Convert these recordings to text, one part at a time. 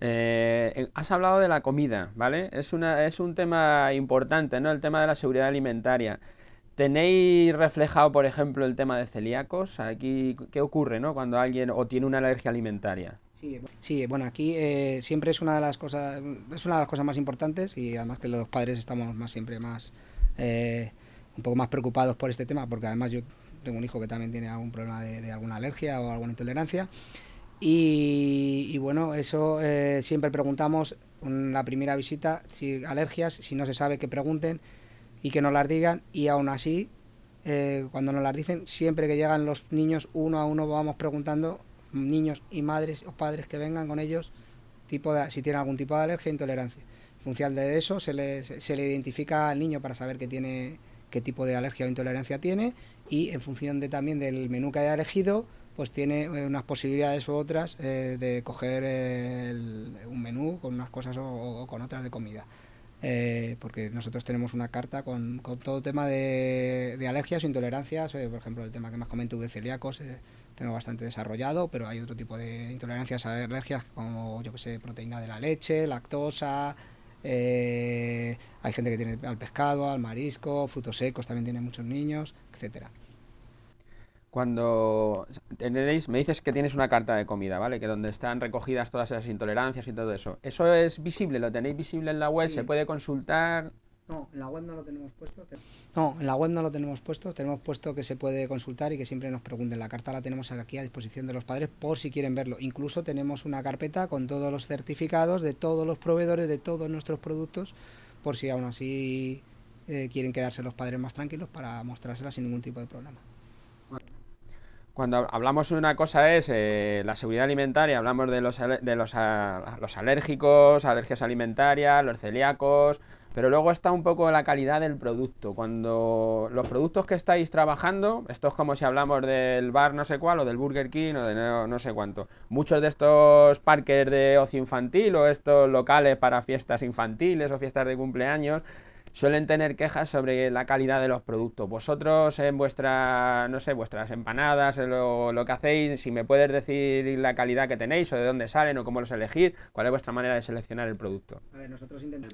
Eh, has hablado de la comida, ¿vale? Es, un tema importante, ¿no? El tema de la seguridad alimentaria. ¿Tenéis reflejado, por ejemplo, el tema de celíacos? Aquí, ¿qué ocurre, ¿no? Cuando alguien o tiene una alergia alimentaria. Sí, bueno, aquí eh, siempre es una de las cosas, es una de las cosas más importantes y además que los padres estamos más siempre más eh, un poco más preocupados por este tema, porque además yo tengo un hijo que también tiene algún problema de, de alguna alergia o alguna intolerancia y bueno, eso eh, siempre preguntamos en la primera visita si alergias, si no se sabe que pregunten y que nos las digan y aún así eh, cuando nos las dicen siempre que llegan los niños uno a uno vamos preguntando niños y madres o padres que vengan con ellos tipo de, si tienen algún tipo de alergia o intolerancia. En función de eso se le, se le identifica al niño para saber que tiene qué tipo de alergia o intolerancia tiene y en función de también del menú que haya elegido pues tiene eh, unas posibilidades u otras eh, de coger eh, un menú con unas cosas o, con otras de comida. Porque nosotros tenemos una carta con, con todo tema de, alergias o intolerancias, por ejemplo el tema que más comento de celíacos, eh, tenemos bastante desarrollado, pero hay otro tipo de intolerancias, alergias como yo que sé, proteína de la leche, lactosa, hay gente que tiene al pescado, al marisco, frutos secos también tienen muchos niños, etcétera. Cuando tenéis, me dices que tienes una carta de comida, ¿vale? Que donde están recogidas todas esas intolerancias y todo eso. ¿Eso es visible? ¿Lo tenéis visible en la web? Sí. ¿Se puede consultar? No, en la web no lo tenemos puesto. No, en la web no lo tenemos puesto. Tenemos puesto que se puede consultar y que siempre nos pregunten. La carta la tenemos aquí a disposición de los padres por si quieren verlo. Incluso tenemos una carpeta con todos los certificados de todos los proveedores de todos nuestros productos por si aún así eh, quieren quedarse los padres más tranquilos para mostrárselas sin ningún tipo de problema. Cuando hablamos de una cosa es eh, la seguridad alimentaria, hablamos de los, de los, los alérgicos, alergias alimentarias, los celíacos, pero luego está un poco la calidad del producto. Cuando los productos que estáis trabajando, esto es como si hablamos del bar no sé cuál o del Burger King o de no, no sé cuánto. Muchos de estos parques de ocio infantil o estos locales para fiestas infantiles o fiestas de cumpleaños, suelen tener quejas sobre la calidad de los productos. Vosotros en vuestra, no sé, vuestras empanadas, lo, lo, que hacéis, si me puedes decir la calidad que tenéis o de dónde salen o cómo los elegís, cuál es vuestra manera de seleccionar el producto. A ver, nosotros, intent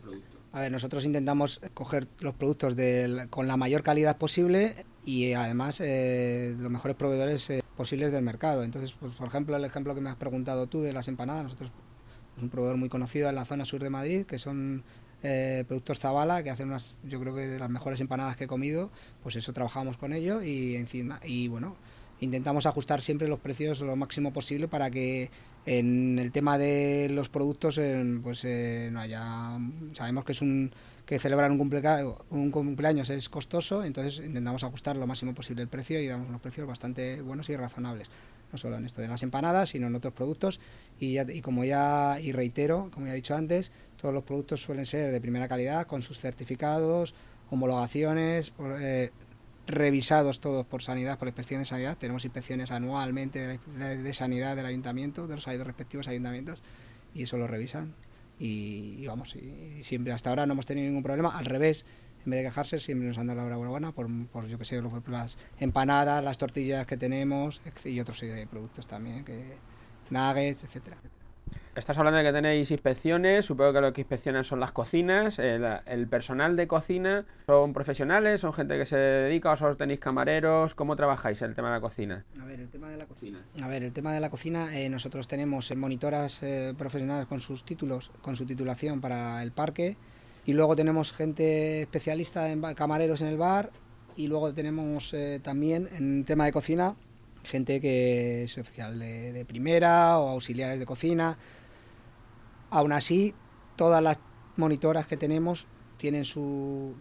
a ver, nosotros intentamos coger los productos de, con la mayor calidad posible y además eh, los mejores proveedores eh, posibles del mercado. Entonces, pues, por ejemplo, el ejemplo que me has preguntado tú de las empanadas, nosotros es un proveedor muy conocido en la zona sur de Madrid, que son eh, productos Zabala que hacen unas yo creo que de las mejores empanadas que he comido pues eso trabajamos con ello y encima y bueno intentamos ajustar siempre los precios lo máximo posible para que en el tema de los productos eh, pues eh, no haya sabemos que es un que celebrar un, cumplea, un cumpleaños es costoso entonces intentamos ajustar lo máximo posible el precio y damos unos precios bastante buenos y razonables. No solo en esto de las empanadas sino en otros productos. Y, ya, y como ya y reitero como ya he dicho antes todos los productos suelen ser de primera calidad con sus certificados homologaciones eh, revisados todos por sanidad, por inspección de sanidad. Tenemos inspecciones anualmente de, de, sanidad del ayuntamiento, de los respectivos ayuntamientos, y eso lo revisan. Y, vamos, y, siempre hasta ahora no hemos tenido ningún problema. Al revés, en vez de quejarse, siempre nos han dado la buena por, por yo que sé, las empanadas, las tortillas que tenemos y otros productos también, que nuggets, etcétera. Estás hablando de que tenéis inspecciones, supongo que lo que inspeccionan son las cocinas. El, el, personal de cocina son profesionales, son gente que se dedica, o solo tenéis camareros. ¿Cómo trabajáis el tema de la cocina? A ver, el tema de la cocina. A ver, el tema de la cocina, eh, nosotros tenemos monitoras eh, profesionales con sus títulos, con su titulación para el parque. Y luego tenemos gente especialista en camareros en el bar. Y luego tenemos eh, también en tema de cocina gente que es oficial de, de primera o auxiliares de cocina Aún así, todas las monitoras que tenemos tienen, su,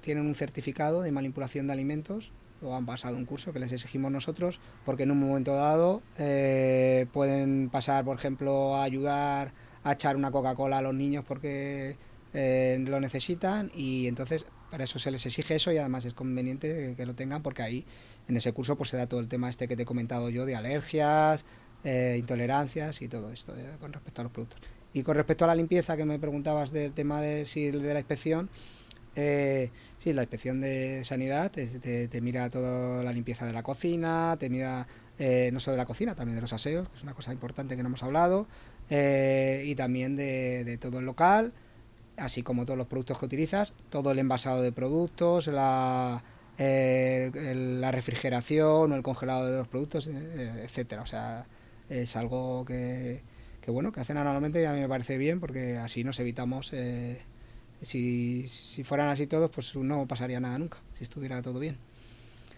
tienen un certificado de manipulación de alimentos o han pasado un curso que les exigimos nosotros porque en un momento dado eh, pueden pasar, por ejemplo, a ayudar a echar una Coca-Cola a los niños porque eh, lo necesitan y entonces para eso se les exige eso y además es conveniente que lo tengan porque ahí en ese curso pues se da todo el tema este que te he comentado yo de alergias, eh, intolerancias y todo esto de, con respecto a los productos. Y con respecto a la limpieza que me preguntabas del tema de, si, de la inspección, eh, sí, la inspección de sanidad te, mira toda la limpieza de la cocina, te mira eh, no solo de la cocina, también de los aseos, que es una cosa importante que no hemos hablado, eh, y también de, todo el local, así como todos los productos que utilizas, todo el envasado de productos, la, la refrigeración o el congelado de los productos, etcétera. O sea, es algo que, que, bueno, que hacen normalmente y a mí me parece bien porque así nos evitamos si, si fueran así todos, pues no pasaría nada nunca, si estuviera todo bien.